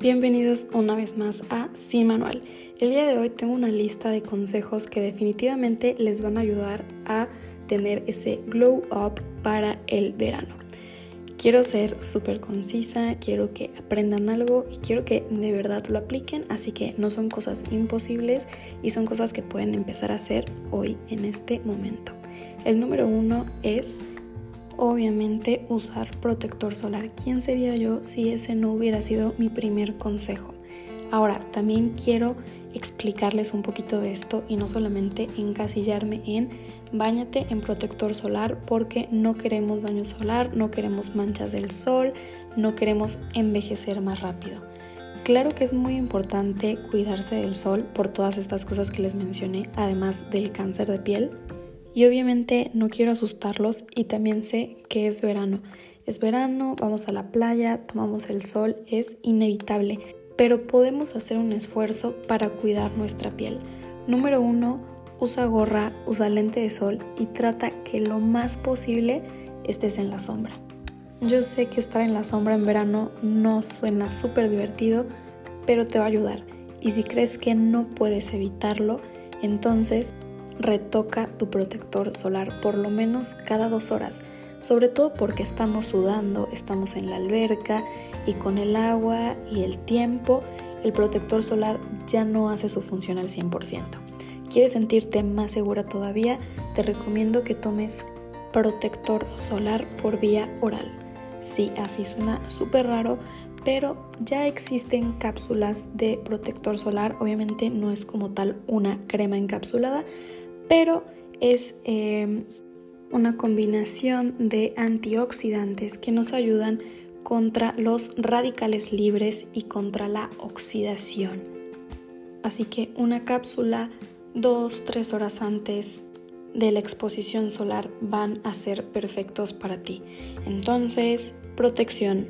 Bienvenidos una vez más a Sin Manual. El día de hoy tengo una lista de consejos que definitivamente les van a ayudar a tener ese glow up para el verano. Quiero ser súper concisa, quiero que aprendan algo y quiero que de verdad lo apliquen, así que no son cosas imposibles y son cosas que pueden empezar a hacer hoy en este momento. El número uno es obviamente usar protector solar. ¿Quién sería yo si ese no hubiera sido mi primer consejo? Ahora, también quiero explicarles un poquito de esto y no solamente encasillarme en bañate en protector solar porque no queremos daño solar, no queremos manchas del sol, no queremos envejecer más rápido. Claro que es muy importante cuidarse del sol por todas estas cosas que les mencioné, además del cáncer de piel, y obviamente no quiero asustarlos y también sé que es verano. Es verano, vamos a la playa, tomamos el sol, es inevitable, pero podemos hacer un esfuerzo para cuidar nuestra piel. Número uno, usa gorra, usa lente de sol y trata que lo más posible estés en la sombra. Yo sé que estar en la sombra en verano no suena súper divertido, pero te va a ayudar. Y si crees que no puedes evitarlo, entonces retoca tu protector solar por lo menos cada dos horas, sobre todo porque estamos sudando, estamos en la alberca y con el agua y el tiempo, el protector solar ya no hace su función al 100%. ¿Quieres sentirte más segura todavía? Te recomiendo que tomes protector solar por vía oral. Sí, así suena súper raro, pero ya existen cápsulas de protector solar. Obviamente no es como tal una crema encapsulada, pero es em, una combinación de antioxidantes que nos ayudan contra los radicales libres y contra la oxidación. Así que una cápsula dos, tres horas antes de la exposición solar van a ser perfectos para ti. Entonces, protección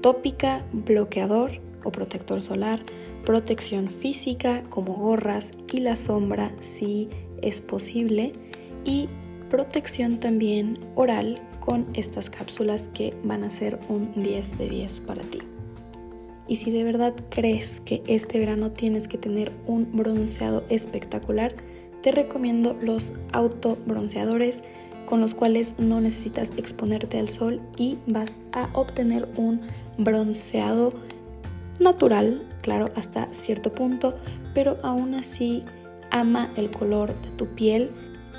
tópica, bloqueador o protector solar, protección física como gorras y la sombra si es posible y protección también oral con estas cápsulas que van a ser un 10 de 10 para ti. Y si de verdad crees que este verano tienes que tener un bronceado espectacular, te recomiendo los autobronceadores con los cuales no necesitas exponerte al sol y vas a obtener un bronceado natural, claro, hasta cierto punto, pero aún así ama el color de tu piel.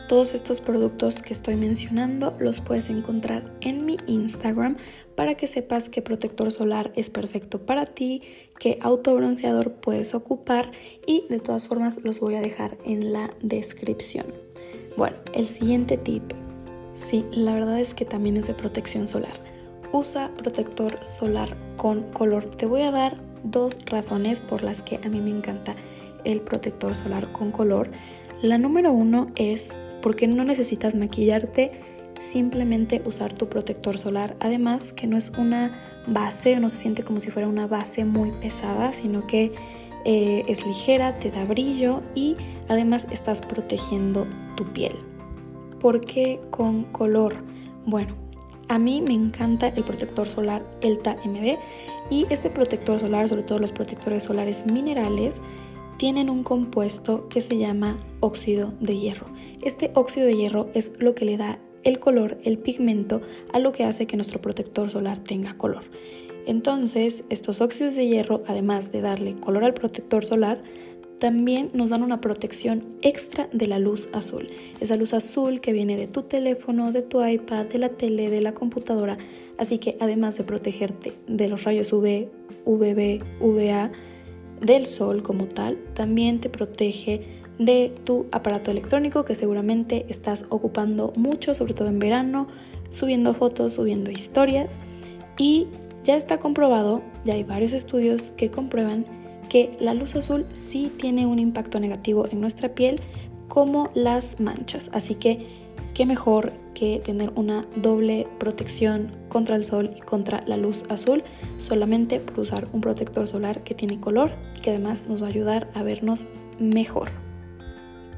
Todos estos productos que estoy mencionando los puedes encontrar en mi Instagram para que sepas qué protector solar es perfecto para ti, qué autobronceador puedes ocupar y de todas formas los voy a dejar en la descripción. Bueno, el siguiente tip, sí, la verdad es que también es de protección solar. Usa protector solar con color. Te voy a dar dos razones por las que a mí me encanta el protector solar con color. La número uno es porque no necesitas maquillarte, simplemente usar tu protector solar. Además que no es una base, no se siente como si fuera una base muy pesada, sino que eh, es ligera, te da brillo y además estás protegiendo tu piel. ¿Por qué con color? Bueno, a mí me encanta el protector solar Elta MD y este protector solar, sobre todo los protectores solares minerales, tienen un compuesto que se llama óxido de hierro. Este óxido de hierro es lo que le da el color, el pigmento, a lo que hace que nuestro protector solar tenga color. Entonces, estos óxidos de hierro, además de darle color al protector solar, también nos dan una protección extra de la luz azul. Esa luz azul que viene de tu teléfono, de tu iPad, de la tele, de la computadora. Así que además de protegerte de los rayos UV, UVB, UVA, del sol como tal, también te protege de tu aparato electrónico que seguramente estás ocupando mucho, sobre todo en verano, subiendo fotos, subiendo historias y ya está comprobado, ya hay varios estudios que comprueban que la luz azul sí tiene un impacto negativo en nuestra piel como las manchas, así que qué mejor que tener una doble protección contra el sol y contra la luz azul solamente por usar un protector solar que tiene color y que además nos va a ayudar a vernos mejor.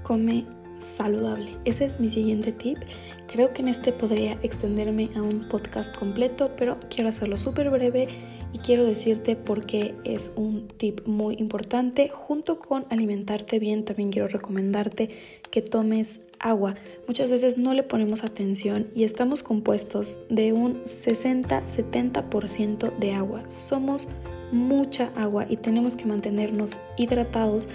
Come saludable. Ese es mi siguiente tip. Creo que en este podría extenderme a un podcast completo, pero quiero hacerlo súper breve y quiero decirte por qué es un tip muy importante. Junto con alimentarte bien, también quiero recomendarte que tomes agua. Muchas veces no le ponemos atención y estamos compuestos de un 60-70% de agua. Somos mucha agua y tenemos que mantenernos hidratados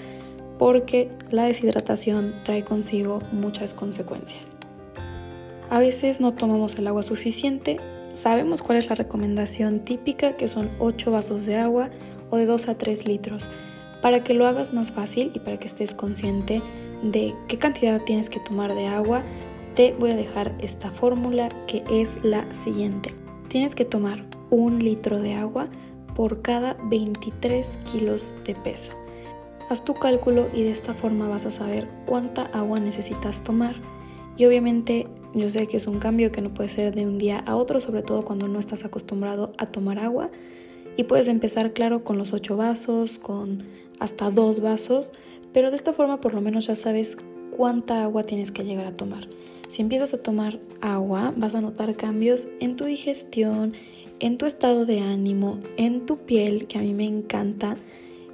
porque la deshidratación trae consigo muchas consecuencias. A veces no tomamos el agua suficiente, sabemos cuál es la recomendación típica, que son 8 vasos de agua o de 2 a 3 litros. Para que lo hagas más fácil y para que estés consciente de qué cantidad tienes que tomar de agua, te voy a dejar esta fórmula que es la siguiente. Tienes que tomar un litro de agua por cada 23 kilos de peso. Haz tu cálculo y de esta forma vas a saber cuánta agua necesitas tomar. Y obviamente yo sé que es un cambio que no puede ser de un día a otro, sobre todo cuando no estás acostumbrado a tomar agua. Y puedes empezar, claro, con los 8 vasos, con hasta 2 vasos, pero de esta forma por lo menos ya sabes cuánta agua tienes que llegar a tomar. Si empiezas a tomar agua, vas a notar cambios en tu digestión, en tu estado de ánimo, en tu piel, que a mí me encanta,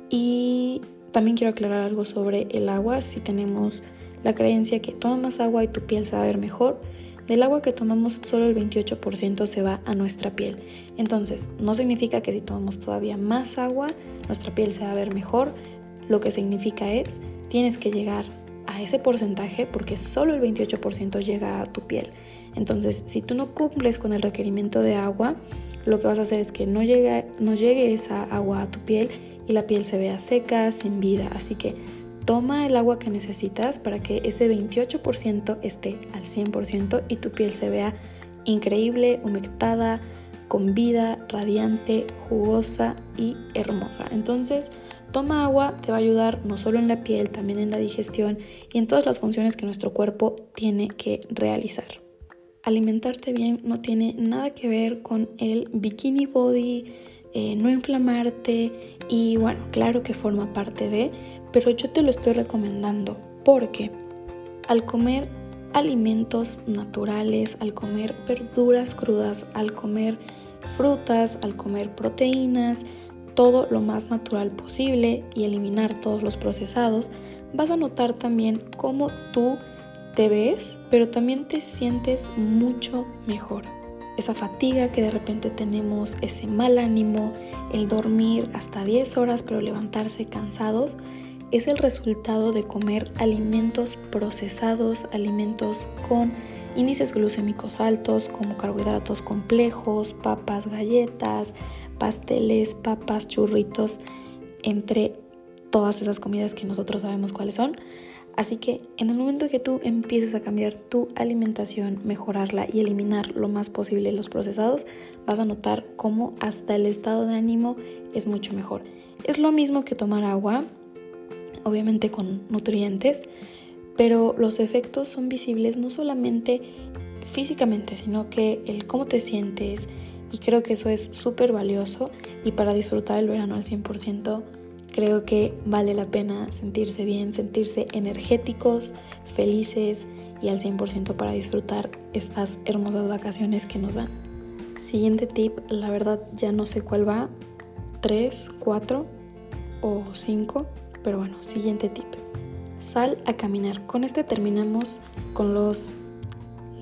y también quiero aclarar algo sobre el agua. Si tenemos la creencia que toma más agua y tu piel se va a ver mejor, del agua que tomamos solo el 28% se va a nuestra piel. Entonces, no significa que si tomamos todavía más agua, nuestra piel se va a ver mejor. Lo que significa es, tienes que llegar a ese porcentaje porque solo el 28% llega a tu piel. Entonces, si tú no cumples con el requerimiento de agua, lo que vas a hacer es que no llegue, no llegue esa agua a tu piel y la piel se vea seca, sin vida. Así que toma el agua que necesitas para que ese 28% esté al 100% y tu piel se vea increíble, humectada, con vida, radiante, jugosa y hermosa. Entonces, toma agua, te va a ayudar no solo en la piel, también en la digestión y en todas las funciones que nuestro cuerpo tiene que realizar. Alimentarte bien no tiene nada que ver con el bikini body, eh, no inflamarte y bueno, claro que forma parte de, pero yo te lo estoy recomendando porque al comer alimentos naturales, al comer verduras crudas, al comer frutas, al comer proteínas, todo lo más natural posible y eliminar todos los procesados, vas a notar también cómo tú te ves, pero también te sientes mucho mejor. Esa fatiga que de repente tenemos, ese mal ánimo, el dormir hasta 10 horas pero levantarse cansados, es el resultado de comer alimentos procesados, alimentos con índices glucémicos altos como carbohidratos complejos, papas, galletas, pasteles, papas, churritos, entre todas esas comidas que nosotros sabemos cuáles son. Así que en el momento que tú empieces a cambiar tu alimentación, mejorarla y eliminar lo más posible los procesados, vas a notar cómo hasta el estado de ánimo es mucho mejor. Es lo mismo que tomar agua, obviamente con nutrientes, pero los efectos son visibles no solamente físicamente, sino que el cómo te sientes y creo que eso es súper valioso y para disfrutar el verano al 100% Creo que vale la pena sentirse bien, sentirse energéticos, felices y al 100% para disfrutar estas hermosas vacaciones que nos dan. Siguiente tip, la verdad ya no sé cuál va, 3, 4 o 5, pero bueno, siguiente tip. Sal a caminar. Con este terminamos con los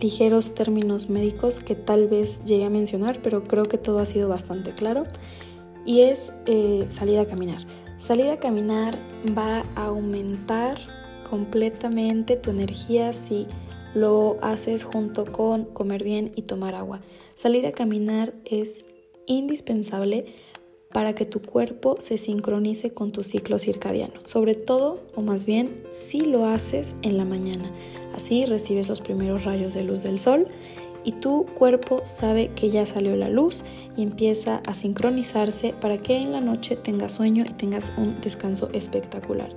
ligeros términos médicos que tal vez llegué a mencionar, pero creo que todo ha sido bastante claro. Y es eh, salir a caminar. Salir a caminar va a aumentar completamente tu energía si lo haces junto con comer bien y tomar agua. Salir a caminar es indispensable para que tu cuerpo se sincronice con tu ciclo circadiano, sobre todo o más bien si lo haces en la mañana. Así recibes los primeros rayos de luz del sol y tu cuerpo sabe que ya salió la luz y empieza a sincronizarse para que en la noche tengas sueño y tengas un descanso espectacular.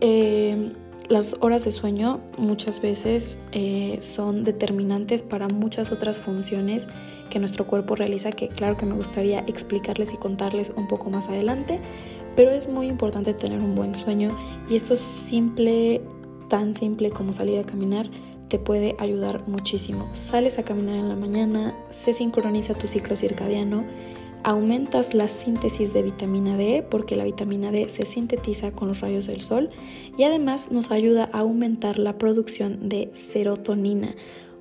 Eh, las horas de sueño muchas veces eh, son determinantes para muchas otras funciones que nuestro cuerpo realiza, que claro que me gustaría explicarles y contarles un poco más adelante, pero es muy importante tener un buen sueño y esto simple, tan simple como salir a caminar te puede ayudar muchísimo. Sales a caminar en la mañana, se sincroniza tu ciclo circadiano, aumentas la síntesis de vitamina D porque la vitamina D se sintetiza con los rayos del sol y además nos ayuda a aumentar la producción de serotonina.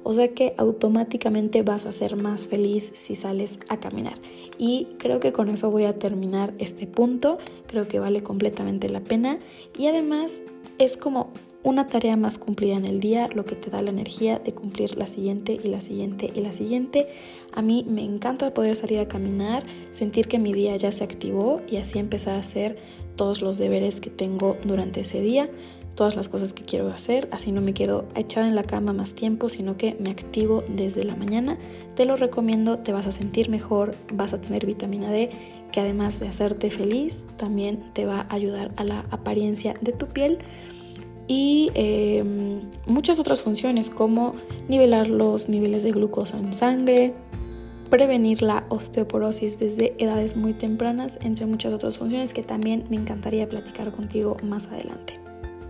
O sea que automáticamente vas a ser más feliz si sales a caminar. Y creo que con eso voy a terminar este punto. Creo que vale completamente la pena. Y además es como una tarea más cumplida en el día, lo que te da la energía de cumplir la siguiente y la siguiente y la siguiente. A mí me encanta poder salir a caminar, sentir que mi día ya se activó y así empezar a hacer todos los deberes que tengo durante ese día, todas las cosas que quiero hacer, así no me quedo echada en la cama más tiempo, sino que me activo desde la mañana. Te lo recomiendo, te vas a sentir mejor, vas a tener vitamina D que además de hacerte feliz, también te va a ayudar a la apariencia de tu piel y em, muchas otras funciones como nivelar los niveles de glucosa en sangre, prevenir la osteoporosis desde edades muy tempranas, entre muchas otras funciones que también me encantaría platicar contigo más adelante.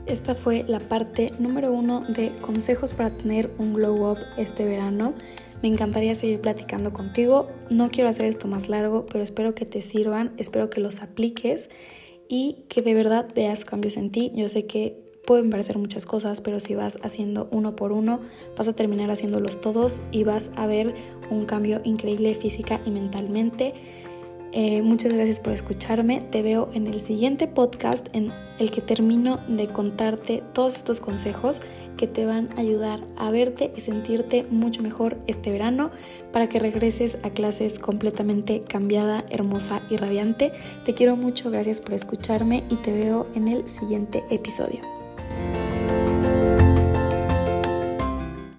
Esta fue la parte número uno de consejos para tener un glow up este verano. Me encantaría seguir platicando contigo. No quiero hacer esto más largo, pero espero que te sirvan, espero que los apliques y que de verdad veas cambios en ti. Yo sé que pueden parecer muchas cosas, pero si vas haciendo uno por uno, vas a terminar haciéndolos todos y vas a ver un cambio increíble física y mentalmente. Eh, muchas gracias por escucharme. Te veo en el siguiente podcast en el que termino de contarte todos estos consejos que te van a ayudar a verte y sentirte mucho mejor este verano para que regreses a clases completamente cambiada, hermosa y radiante. Te quiero mucho, gracias por escucharme y te veo en el siguiente episodio. thank you